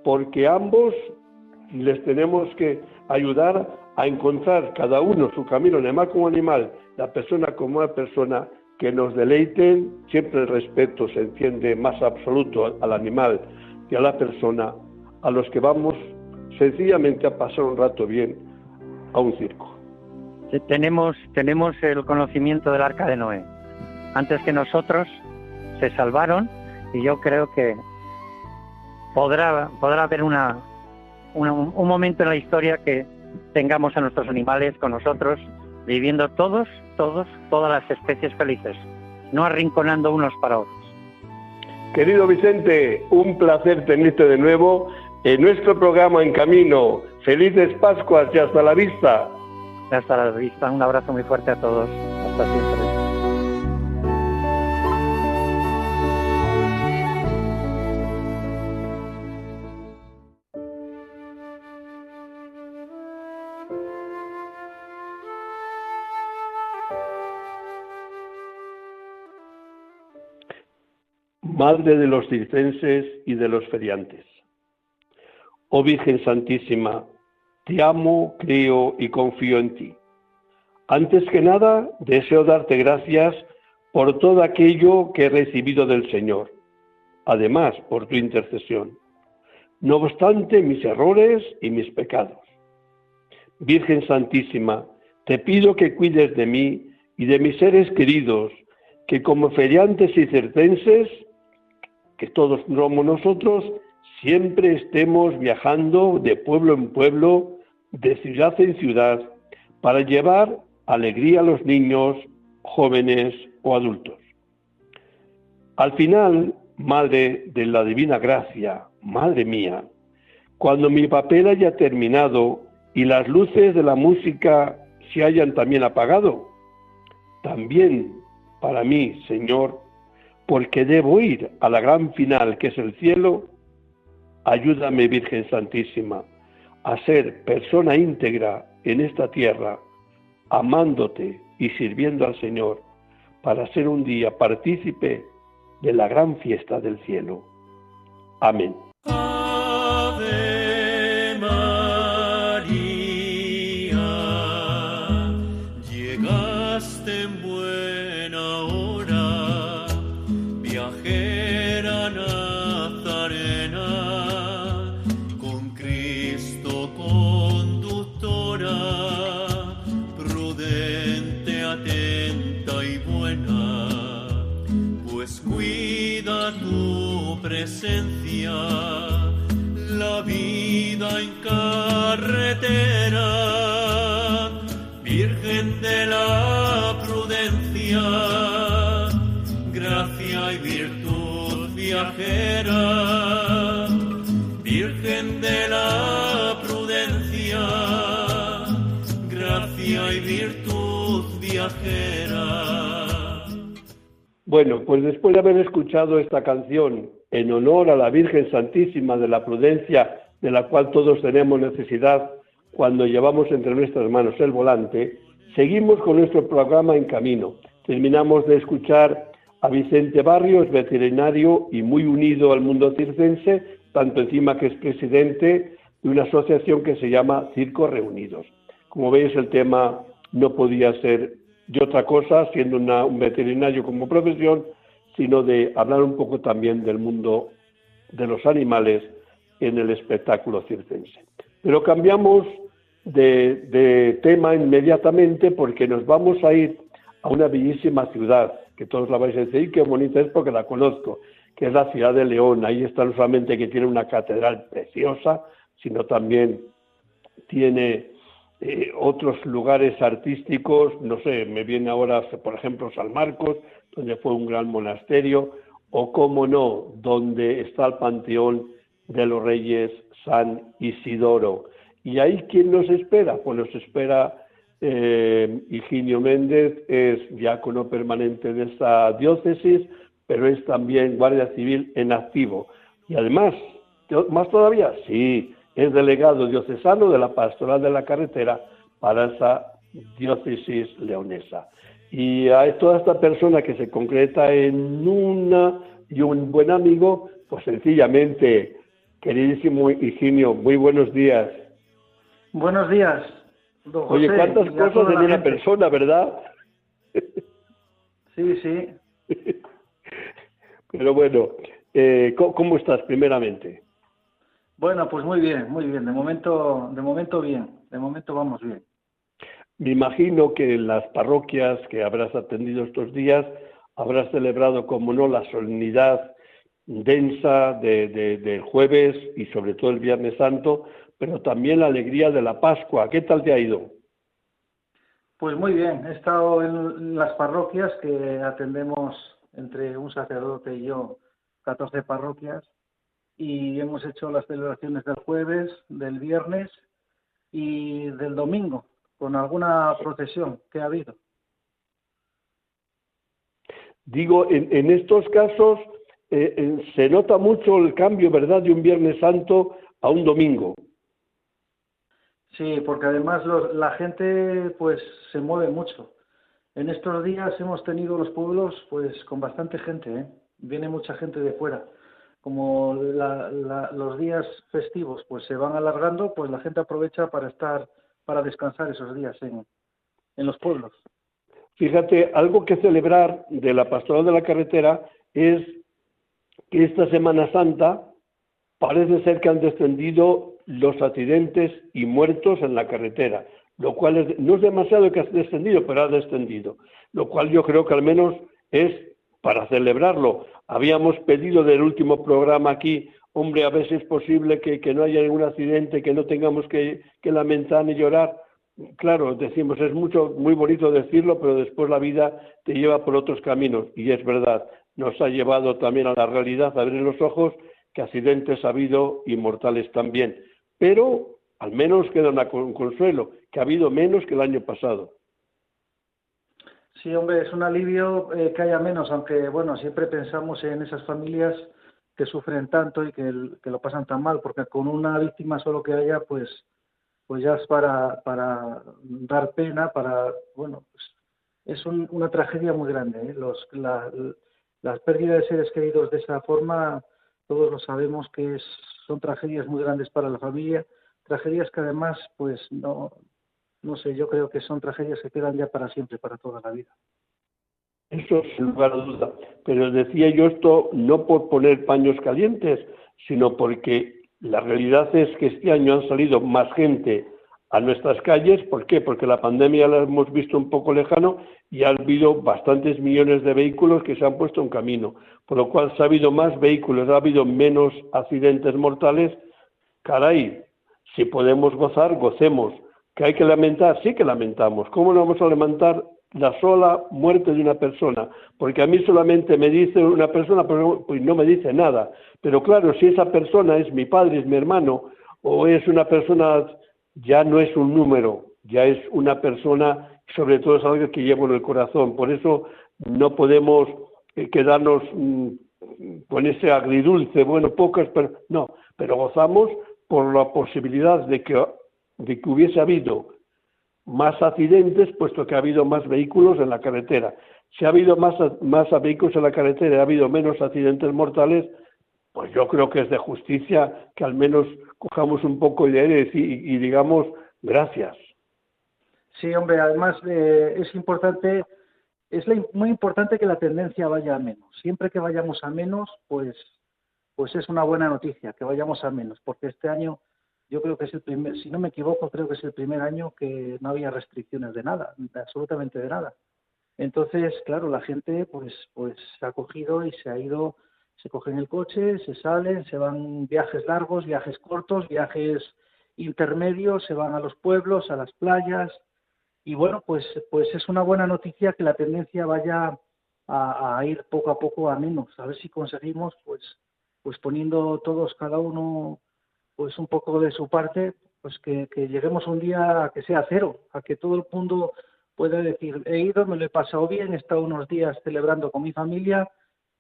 porque ambos les tenemos que ayudar a encontrar cada uno su camino, animal como animal, la persona como una persona, que nos deleiten, siempre el respeto se entiende más absoluto al animal y a la persona, a los que vamos sencillamente a pasar un rato bien a un circo. Tenemos, tenemos el conocimiento del arca de Noé. Antes que nosotros se salvaron y yo creo que podrá, podrá haber una, un momento en la historia que tengamos a nuestros animales con nosotros, viviendo todos, todos, todas las especies felices, no arrinconando unos para otros. Querido Vicente, un placer tenerte de nuevo en nuestro programa En Camino. Felices Pascuas y hasta la vista. Hasta la vista, un abrazo muy fuerte a todos. Hasta siempre. Madre de los circenses y de los feriantes. Oh Virgen Santísima, te amo, creo y confío en ti. Antes que nada, deseo darte gracias por todo aquello que he recibido del Señor, además por tu intercesión, no obstante mis errores y mis pecados. Virgen Santísima, te pido que cuides de mí y de mis seres queridos, que como feriantes y circenses que todos como nosotros siempre estemos viajando de pueblo en pueblo, de ciudad en ciudad, para llevar alegría a los niños, jóvenes o adultos. Al final, Madre de la Divina Gracia, Madre mía, cuando mi papel haya terminado y las luces de la música se hayan también apagado, también para mí, Señor, porque debo ir a la gran final que es el cielo, ayúdame Virgen Santísima a ser persona íntegra en esta tierra, amándote y sirviendo al Señor, para ser un día partícipe de la gran fiesta del cielo. Amén. La vida en carretera, Virgen de la prudencia, y virtud viajera, Virgen de la prudencia, gracia y virtud viajera. Bueno, pues después de haber escuchado esta canción en honor a la Virgen Santísima de la Prudencia, de la cual todos tenemos necesidad cuando llevamos entre nuestras manos el volante, seguimos con nuestro programa en camino. Terminamos de escuchar a Vicente Barrios, veterinario y muy unido al mundo circense, tanto encima que es presidente de una asociación que se llama Circos Reunidos. Como veis, el tema no podía ser de otra cosa, siendo un veterinario como profesión, sino de hablar un poco también del mundo de los animales en el espectáculo circense. Pero cambiamos de, tema inmediatamente porque nos vamos a ir a una bellísima ciudad, que todos la vais a decir, qué bonita es porque la conozco, que es la ciudad de León. Ahí está no solamente que tiene una catedral preciosa, sino también tiene eh, otros lugares artísticos, no sé, me viene ahora, por ejemplo, San Marcos, donde fue un gran monasterio, o cómo no, donde está el Panteón de los Reyes San Isidoro. ¿Y ahí quién nos espera? Pues nos espera eh, Higinio Méndez, es diácono permanente de esta diócesis, pero es también guardia civil en activo. Y además, más todavía, sí, es delegado diocesano de la pastoral de la carretera para esa diócesis leonesa. Y a toda esta persona que se concreta en una y un buen amigo, pues sencillamente, queridísimo Higinio, muy buenos días. Buenos días. Don Oye, cuántas cosas en una persona, ¿verdad? Sí, sí. Pero bueno, eh, ¿cómo estás primeramente? Bueno, pues muy bien, muy bien. De momento, de momento bien. De momento vamos bien. Me imagino que en las parroquias que habrás atendido estos días habrás celebrado, como no, la solemnidad densa del jueves y sobre todo el Viernes Santo, pero también la alegría de la Pascua. ¿Qué tal te ha ido? Pues muy bien, he estado en las parroquias que atendemos entre un sacerdote y yo, 14 parroquias, y hemos hecho las celebraciones del jueves, del viernes y del domingo, con alguna procesión que ha habido. Digo, en, estos casos eh, eh, se nota mucho el cambio, ¿verdad?, de un Viernes Santo a un domingo. Sí, porque además la gente pues se mueve mucho. En estos días hemos tenido los pueblos pues con bastante gente, ¿eh? viene mucha gente de fuera. Como los días festivos pues se van alargando, pues la gente aprovecha para estar para descansar esos días en, los pueblos. Fíjate, algo que celebrar de la pastoral de la carretera es que esta Semana Santa parece ser que han descendido los accidentes y muertos en la carretera, lo cual no es demasiado que ha descendido, pero ha descendido, lo cual yo creo que al menos es para celebrarlo. Habíamos pedido del último programa aquí hombre, a si es posible que, no haya ningún accidente, que no tengamos que, lamentar ni llorar. Claro, decimos, es mucho, muy bonito decirlo, pero después la vida te lleva por otros caminos. Y es verdad, nos ha llevado también a la realidad, a abrir los ojos, que accidentes ha habido y mortales también. Pero al menos queda un consuelo, que ha habido menos que el año pasado. Sí, hombre, es un alivio eh, que haya menos, aunque bueno, siempre pensamos en esas familias que sufren tanto y que, lo pasan tan mal, porque con una víctima solo que haya, pues, pues ya es para, para dar pena, para, bueno, pues, es una tragedia muy grande. ¿eh? Los, la, las pérdidas de seres queridos de esa forma, todos lo sabemos que es, son tragedias muy grandes para la familia, tragedias que además, pues no, no sé, yo creo que son tragedias que quedan ya para siempre, para toda la vida. Eso sin lugar a duda. Pero decía yo esto no por poner paños calientes, sino porque la realidad es que este año han salido más gente a nuestras calles. ¿Por qué? Porque la pandemia la hemos visto un poco lejano y ha habido bastantes millones de vehículos que se han puesto en camino. Por lo cual ha habido más vehículos, ha habido menos accidentes mortales. Caray, si podemos gozar, gocemos. ¿Que hay que lamentar? Sí que lamentamos. ¿Cómo no vamos a lamentar la sola muerte de una persona, porque a mí solamente me dice una persona, pues no me dice nada. Pero claro, si esa persona es mi padre, es mi hermano, o es una persona, ya no es un número, ya es una persona, sobre todo es algo que llevo en el corazón. Por eso no podemos eh, quedarnos mm, con ese agridulce, bueno, pocas, pero no, pero gozamos por la posibilidad de que, de que hubiese habido más accidentes, puesto que ha habido más vehículos en la carretera. Si ha habido más, más vehículos en la carretera y ha habido menos accidentes mortales, pues yo creo que es de justicia que al menos cojamos un poco de aire y, digamos gracias. Sí, hombre, además eh, es importante, es muy importante que la tendencia vaya a menos. Siempre que vayamos a menos, pues, pues es una buena noticia que vayamos a menos, porque este año yo creo que es el primer, si no me equivoco, creo que es el primer año que no había restricciones de nada, absolutamente de nada. Entonces, claro, la gente pues, pues se ha cogido y se ha ido, se cogen el coche, se salen, se van viajes largos, viajes cortos, viajes intermedios, se van a los pueblos, a las playas, y bueno, pues, pues es una buena noticia que la tendencia vaya a, a, ir poco a poco a menos. A ver si conseguimos, pues, pues poniendo todos cada uno pues un poco de su parte, pues que, lleguemos un día a que sea cero, a que todo el mundo pueda decir, he ido, me lo he pasado bien, he estado unos días celebrando con mi familia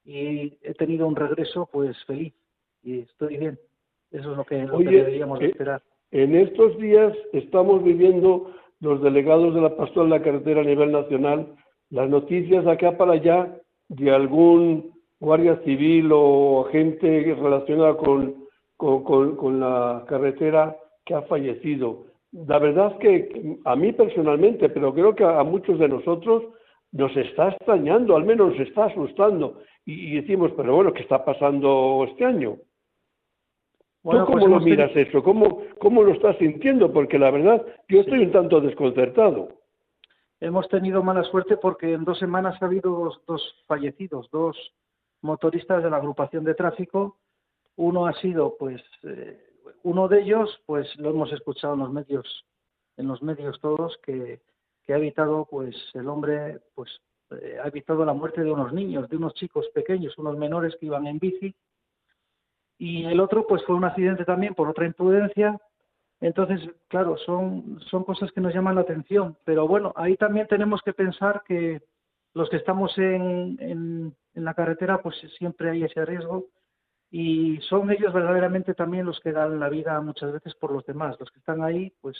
y he tenido un regreso pues feliz y estoy bien. Eso es lo que, deberíamos eh, esperar. En estos días estamos viviendo los delegados de la pastoral de la carretera a nivel nacional las noticias acá para allá de algún guardia civil o gente relacionada con con, la carretera que ha fallecido. La verdad es que a mí personalmente, pero creo que a muchos de nosotros nos está extrañando, al menos nos está asustando. Y, decimos, pero bueno, ¿qué está pasando este año? Bueno, ¿Tú cómo pues lo miras eso? ¿Cómo, ¿Cómo lo estás sintiendo? Porque la verdad, yo estoy un tanto desconcertado. Hemos tenido mala suerte porque en dos semanas ha habido dos, dos fallecidos, dos motoristas de la agrupación de tráfico uno ha sido, pues, eh, uno de ellos, pues lo hemos escuchado en los medios, en los medios todos, que, ha evitado, pues, el hombre, pues, eh, ha evitado la muerte de unos niños, de unos chicos pequeños, unos menores que iban en bici. Y el otro, pues, fue un accidente también por otra imprudencia. Entonces, claro, son, son cosas que nos llaman la atención. Pero bueno, ahí también tenemos que pensar que los que estamos en, en, en la carretera, pues siempre hay ese riesgo y son ellos verdaderamente también los que dan la vida muchas veces por los demás, los que están ahí pues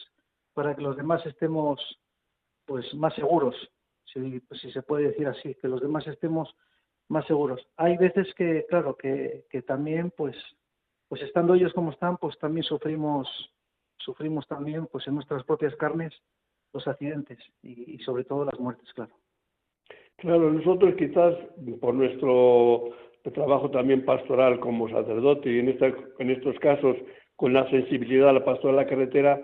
para que los demás estemos pues más seguros, si, pues, si se puede decir así, que los demás estemos más seguros. Hay veces que, claro, que, que también pues pues estando ellos como están, pues también sufrimos sufrimos también pues en nuestras propias carnes los accidentes y, y sobre todo las muertes, claro. Claro, nosotros quizás por nuestro trabajo también pastoral como sacerdote y en, estos casos con la sensibilidad a la pastoral de la carretera,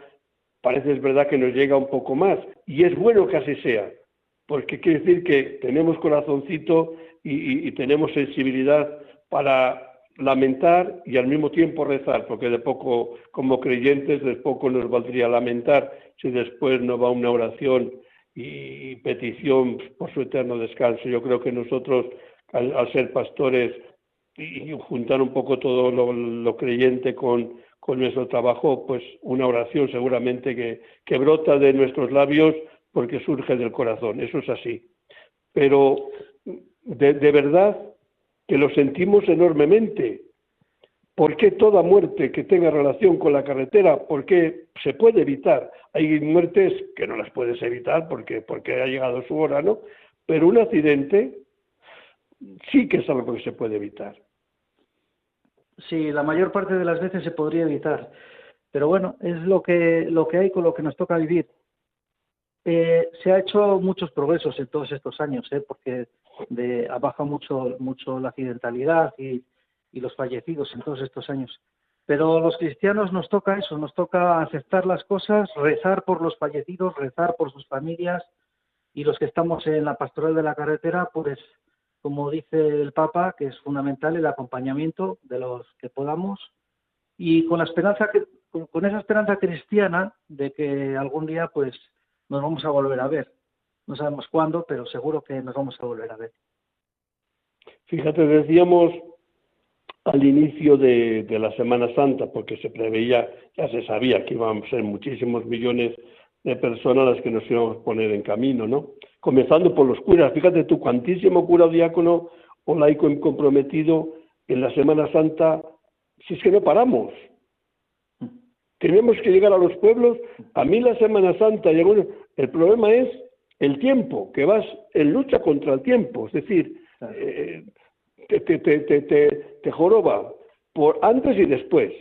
parece es verdad que nos llega un poco más. Y es bueno que así sea, porque quiere decir que tenemos corazoncito y, tenemos sensibilidad para lamentar y al mismo tiempo rezar, porque de poco, como creyentes, de poco nos valdría lamentar si después no va una oración y petición por su eterno descanso. Yo creo que nosotros al, ser pastores y, juntar un poco todo lo, creyente con, nuestro trabajo, pues una oración seguramente que, que brota de nuestros labios porque surge del corazón, eso es así. Pero de, de verdad que lo sentimos enormemente. ¿Por qué toda muerte que tenga relación con la carretera? ¿Por qué se puede evitar? Hay muertes que no las puedes evitar porque, porque ha llegado su hora, ¿no? Pero un accidente sí que es algo que se puede evitar. Sí, la mayor parte de las veces se podría evitar, pero bueno, es lo que, lo que hay con lo que nos toca vivir. Eh, se ha hecho muchos progresos en todos estos años, ¿eh? porque de, ha bajado mucho, mucho la accidentalidad y, y los fallecidos en todos estos años. Pero los cristianos nos toca eso, nos toca aceptar las cosas, rezar por los fallecidos, rezar por sus familias y los que estamos en la pastoral de la carretera, pues como dice el Papa, que es fundamental el acompañamiento de los que podamos y con la esperanza con esa esperanza cristiana de que algún día pues nos vamos a volver a ver. no sabemos cuándo, pero seguro que nos vamos a volver a ver. Fíjate, decíamos al inicio de, la Semana Santa, porque se preveía, ya se sabía que íbamos a ser muchísimos millones de personas las que nos íbamos a poner en camino, ¿no? Comenzando por los curas. Fíjate tú, cuantísimo cura o diácono o laico comprometido en la Semana Santa, si es que no paramos. Tenemos que llegar a los pueblos. A mí la Semana Santa, el problema es el tiempo, que vas en lucha contra el tiempo. Es decir, eh, te, te, te, te, joroba por antes y después.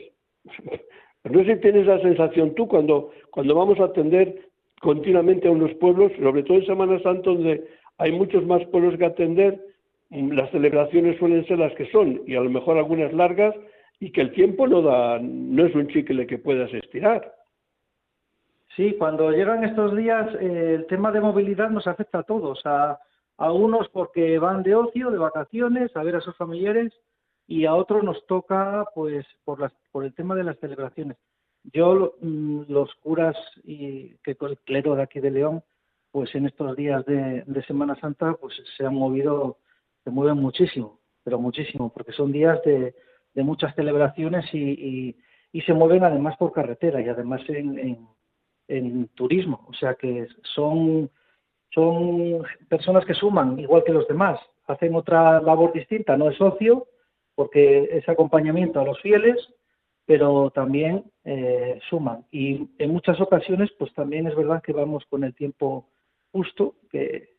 No sé si tienes la sensación tú cuando, cuando vamos a atender continuamente a unos pueblos, sobre todo en Semana Santa, donde hay muchos más pueblos que atender, las celebraciones suelen ser las que son, y a lo mejor algunas largas, y que el tiempo no da, no es un chicle que puedas estirar. Sí, cuando llegan estos días, eh, el tema de movilidad nos afecta a todos, a, a unos porque van de ocio, de vacaciones, a ver a sus familiares, y a otros nos toca, pues, por, las, por el tema de las celebraciones. Yo, mm, los curas y que el clero de aquí de León, pues en estos días de, Semana Santa, pues se han movido, se mueven muchísimo, pero muchísimo, porque son días de, muchas celebraciones y, y, se mueven además por carretera y además en, en, turismo. O sea que son, son personas que suman igual que los demás, hacen otra labor distinta, no es socio, porque es acompañamiento a los fieles, pero también eh, suman. Y en muchas ocasiones, pues también es verdad que vamos con el tiempo justo, que,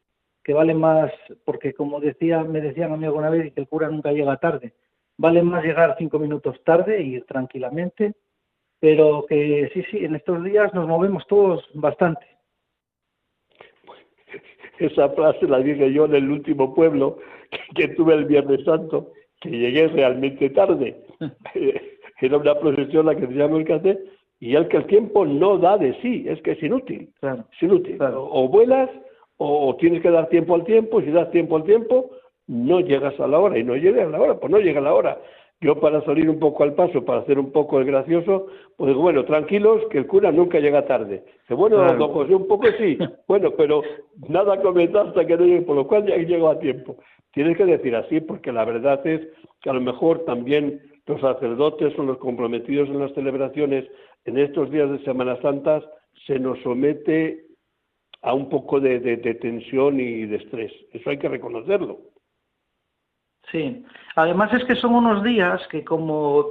vale más, porque como decía, me decían a mí alguna vez, que el cura nunca llega tarde vale más llegar cinco minutos tarde e ir tranquilamente, pero que sí, sí, en estos días nos movemos todos bastante. Esa frase la dije yo en el último pueblo que tuve el Viernes Santo, que llegué realmente tarde. Era una procesión la que teníamos que hacer y el que el tiempo no da de sí, es que es inútil. es inútil. O, vuelas o, tienes que dar tiempo al tiempo, si das tiempo al tiempo, no llegas a la hora y no llegas a la hora, pues no llega a la hora. Yo para salir un poco al paso, para hacer un poco el gracioso, pues bueno, tranquilos, que el cura nunca llega tarde. Dice, bueno, don José, un poco sí, bueno, pero nada comenta hasta que no llegue, por lo cual ya llegó a tiempo. Tienes que decir así, porque la verdad es que a lo mejor también los sacerdotes o los comprometidos en las celebraciones en estos días de Semana Santa se nos somete a un poco de tensión y de estrés. Eso hay que reconocerlo. Sí, además es que son unos días que como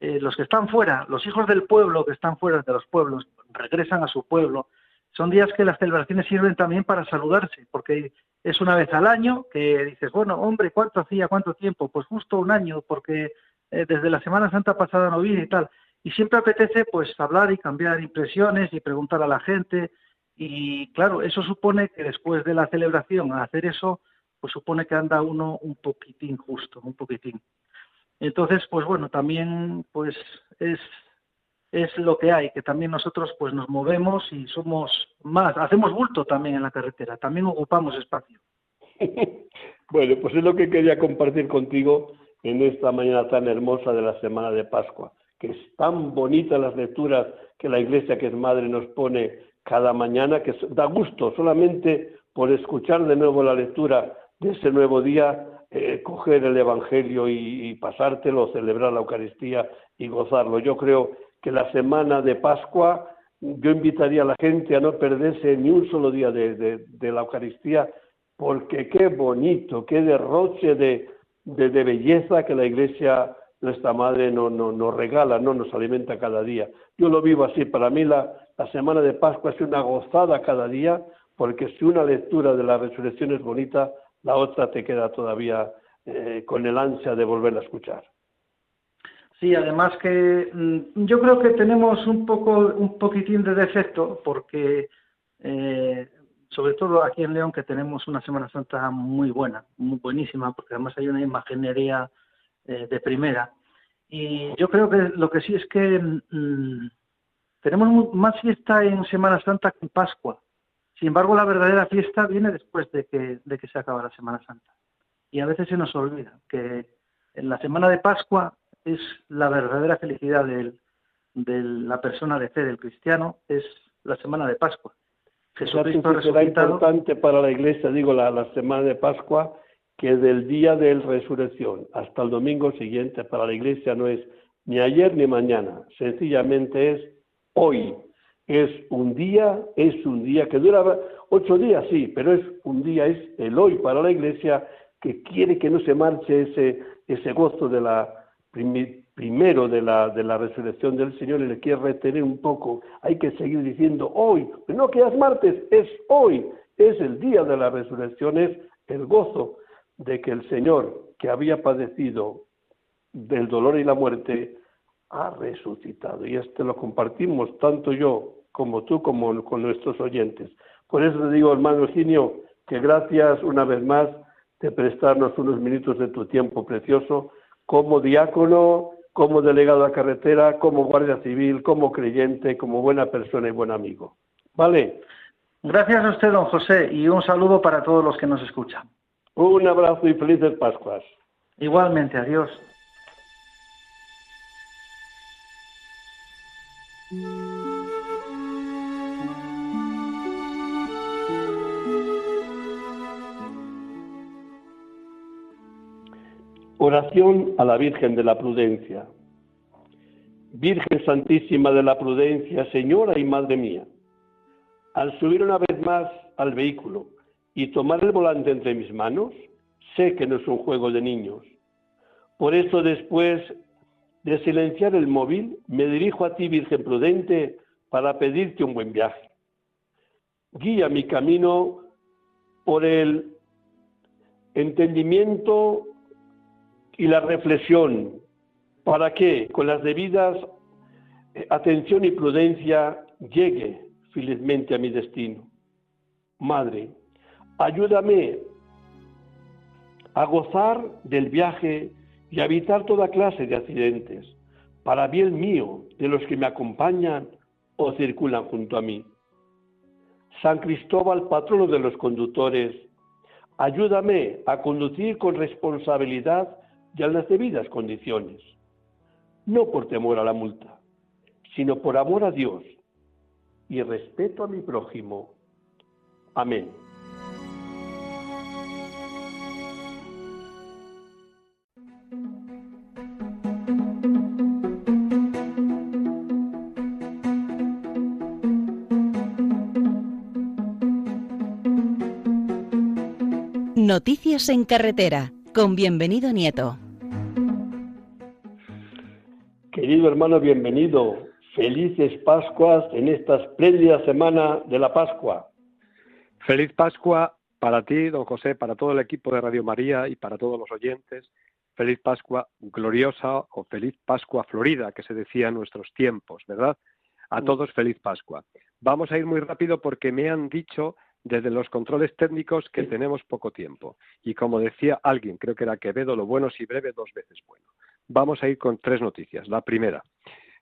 eh, los que están fuera, los hijos del pueblo que están fuera de los pueblos, regresan a su pueblo, son días que las celebraciones sirven también para saludarse, porque es una vez al año que dices, bueno, hombre, ¿cuánto hacía? ¿Cuánto tiempo? Pues justo un año, porque eh, desde la Semana Santa pasada no vine y tal. Y siempre apetece pues hablar y cambiar impresiones y preguntar a la gente. Y claro, eso supone que después de la celebración, hacer eso, pues supone que anda uno un poquitín justo, un poquitín. Entonces, pues bueno, también pues es, es lo que hay, que también nosotros pues nos movemos y somos más, hacemos bulto también en la carretera, también ocupamos espacio. bueno, pues es lo que quería compartir contigo en esta mañana tan hermosa de la semana de Pascua, que es tan bonita las lecturas que la iglesia que es madre nos pone cada mañana, que da gusto solamente por escuchar de nuevo la lectura de ese nuevo día, eh, coger el Evangelio y, pasártelo, celebrar la Eucaristía y gozarlo. Yo creo que la semana de Pascua, yo invitaría a la gente a no perderse ni un solo día de, la Eucaristía, porque qué bonito, qué derroche de, belleza que la Iglesia, nuestra Madre, nos no, regala, no nos alimenta cada día. Yo lo vivo así, para mí la, la semana de Pascua es una gozada cada día, porque si una lectura de la resurrección es bonita, la otra te queda todavía eh, con el ansia de volverla a escuchar. Sí, además que mm, yo creo que tenemos un poco, un poquitín de defecto porque, eh, sobre todo aquí en León, que tenemos una Semana Santa muy buena, muy buenísima, porque además hay una imaginería eh, de primera. Y yo creo que lo que sí es que mm, tenemos más fiesta en Semana Santa que en Pascua. Sin embargo, la verdadera fiesta viene después de que, de que se acaba la Semana Santa. Y a veces se nos olvida que en la Semana de Pascua es la verdadera felicidad de la persona de fe, del cristiano, es la Semana de Pascua. Jesucristo será importante para la iglesia, digo, la, la semana de Pascua, que del día de la resurrección hasta el domingo siguiente para la iglesia no es ni ayer ni mañana, sencillamente es hoy. Es un día, es un día que dura ocho días, sí, pero es un día, es el hoy para la iglesia que quiere que no se marche ese, ese gozo de la primero de la, de la resurrección del Señor y le quiere retener un poco. Hay que seguir diciendo hoy, no que es martes, es hoy, es el día de la resurrección, es el gozo de que el Señor que había padecido del dolor y la muerte ha resucitado. Y este lo compartimos tanto yo como tú, como con nuestros oyentes. Por eso te digo, hermano Eugenio, que gracias una vez más de prestarnos unos minutos de tu tiempo precioso como diácono, como delegado a carretera, como guardia civil, como creyente, como buena persona y buen amigo. ¿Vale? Gracias a usted, don José, y un saludo para todos los que nos escuchan. Un abrazo y felices Pascuas. Igualmente, adiós. Oración a la Virgen de la Prudencia. Virgen Santísima de la Prudencia, Señora y Madre mía, al subir una vez más al vehículo y tomar el volante entre mis manos, sé que no es un juego de niños. Por eso después de silenciar el móvil, me dirijo a ti, Virgen Prudente, para pedirte un buen viaje. Guía mi camino por el entendimiento y la reflexión para que con las debidas eh, atención y prudencia llegue felizmente a mi destino. Madre, ayúdame a gozar del viaje y a evitar toda clase de accidentes, para bien mío, de los que me acompañan o circulan junto a mí. San Cristóbal, patrono de los conductores, ayúdame a conducir con responsabilidad y en las debidas condiciones, no por temor a la multa, sino por amor a Dios y respeto a mi prójimo. Amén. Noticias en carretera con bienvenido Nieto. Querido hermano, bienvenido. Felices Pascuas en esta espléndida semana de la Pascua. Feliz Pascua para ti, don José, para todo el equipo de Radio María y para todos los oyentes. Feliz Pascua gloriosa o feliz Pascua florida, que se decía en nuestros tiempos, ¿verdad? A todos feliz Pascua. Vamos a ir muy rápido porque me han dicho desde los controles técnicos que tenemos poco tiempo. Y como decía alguien, creo que era Quevedo, lo bueno si breve, dos veces bueno. Vamos a ir con tres noticias. La primera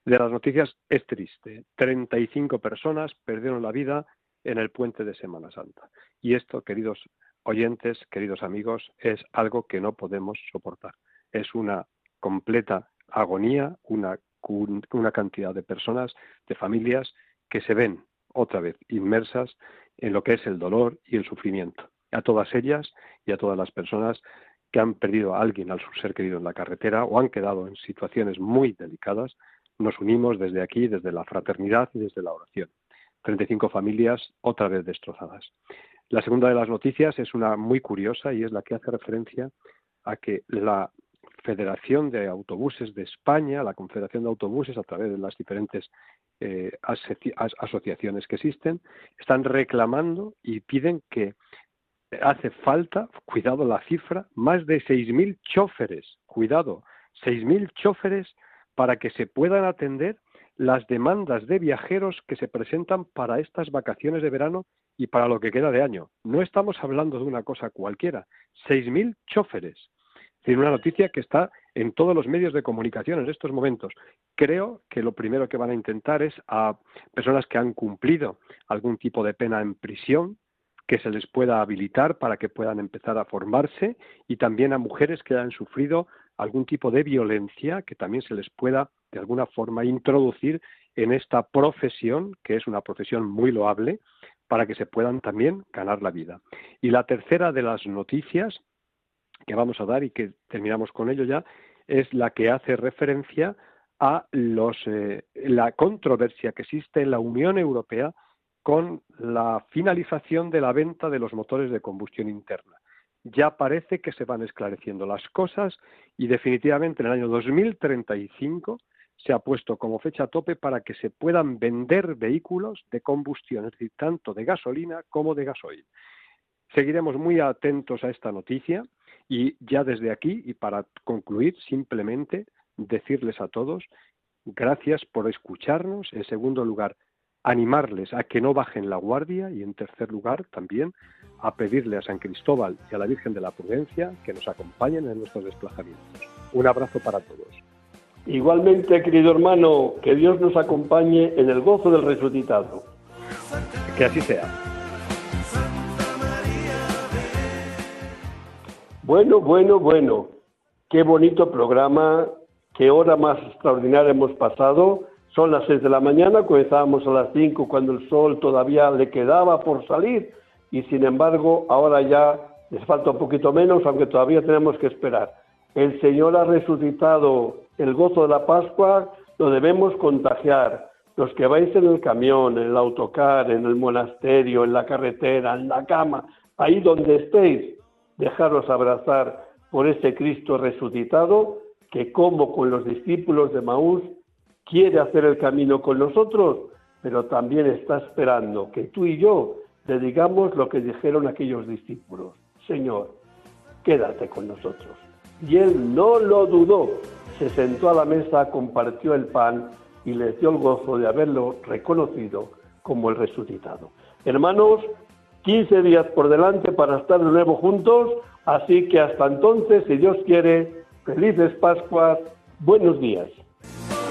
de las noticias es triste. 35 personas perdieron la vida en el puente de Semana Santa. Y esto, queridos oyentes, queridos amigos, es algo que no podemos soportar. Es una completa agonía, una, una cantidad de personas, de familias que se ven otra vez inmersas en lo que es el dolor y el sufrimiento. A todas ellas y a todas las personas que han perdido a alguien, al ser querido en la carretera o han quedado en situaciones muy delicadas, nos unimos desde aquí, desde la fraternidad y desde la oración. 35 familias otra vez destrozadas. La segunda de las noticias es una muy curiosa y es la que hace referencia a que la Federación de Autobuses de España, la Confederación de Autobuses, a través de las diferentes eh, asociaciones que existen, están reclamando y piden que hace falta, cuidado la cifra, más de 6.000 choferes, cuidado, 6.000 choferes para que se puedan atender las demandas de viajeros que se presentan para estas vacaciones de verano y para lo que queda de año. No estamos hablando de una cosa cualquiera, 6.000 choferes. Tiene una noticia que está en todos los medios de comunicación en estos momentos. Creo que lo primero que van a intentar es a personas que han cumplido algún tipo de pena en prisión, que se les pueda habilitar para que puedan empezar a formarse y también a mujeres que han sufrido algún tipo de violencia que también se les pueda de alguna forma introducir en esta profesión, que es una profesión muy loable, para que se puedan también ganar la vida. Y la tercera de las noticias que vamos a dar y que terminamos con ello ya es la que hace referencia a los, eh, la controversia que existe en la Unión Europea con la finalización de la venta de los motores de combustión interna. Ya parece que se van esclareciendo las cosas y definitivamente en el año 2035 se ha puesto como fecha tope para que se puedan vender vehículos de combustión, es decir, tanto de gasolina como de gasoil. Seguiremos muy atentos a esta noticia y ya desde aquí, y para concluir, simplemente decirles a todos gracias por escucharnos. En segundo lugar, animarles a que no bajen la guardia y en tercer lugar también a pedirle a San Cristóbal y a la Virgen de la Prudencia que nos acompañen en nuestros desplazamientos. Un abrazo para todos. Igualmente, querido hermano, que Dios nos acompañe en el gozo del resucitado. Que así sea. Bueno, bueno, bueno. Qué bonito programa, qué hora más extraordinaria hemos pasado. Son las seis de la mañana, comenzábamos a las cinco cuando el sol todavía le quedaba por salir y sin embargo ahora ya les falta un poquito menos, aunque todavía tenemos que esperar. El Señor ha resucitado, el gozo de la Pascua lo debemos contagiar. Los que vais en el camión, en el autocar, en el monasterio, en la carretera, en la cama, ahí donde estéis, dejaros abrazar por ese Cristo resucitado que como con los discípulos de Maús quiere hacer el camino con nosotros, pero también está esperando que tú y yo le digamos lo que dijeron aquellos discípulos. Señor, quédate con nosotros. Y él no lo dudó, se sentó a la mesa, compartió el pan y les dio el gozo de haberlo reconocido como el resucitado. Hermanos, 15 días por delante para estar de nuevo juntos, así que hasta entonces, si Dios quiere, felices Pascuas, buenos días.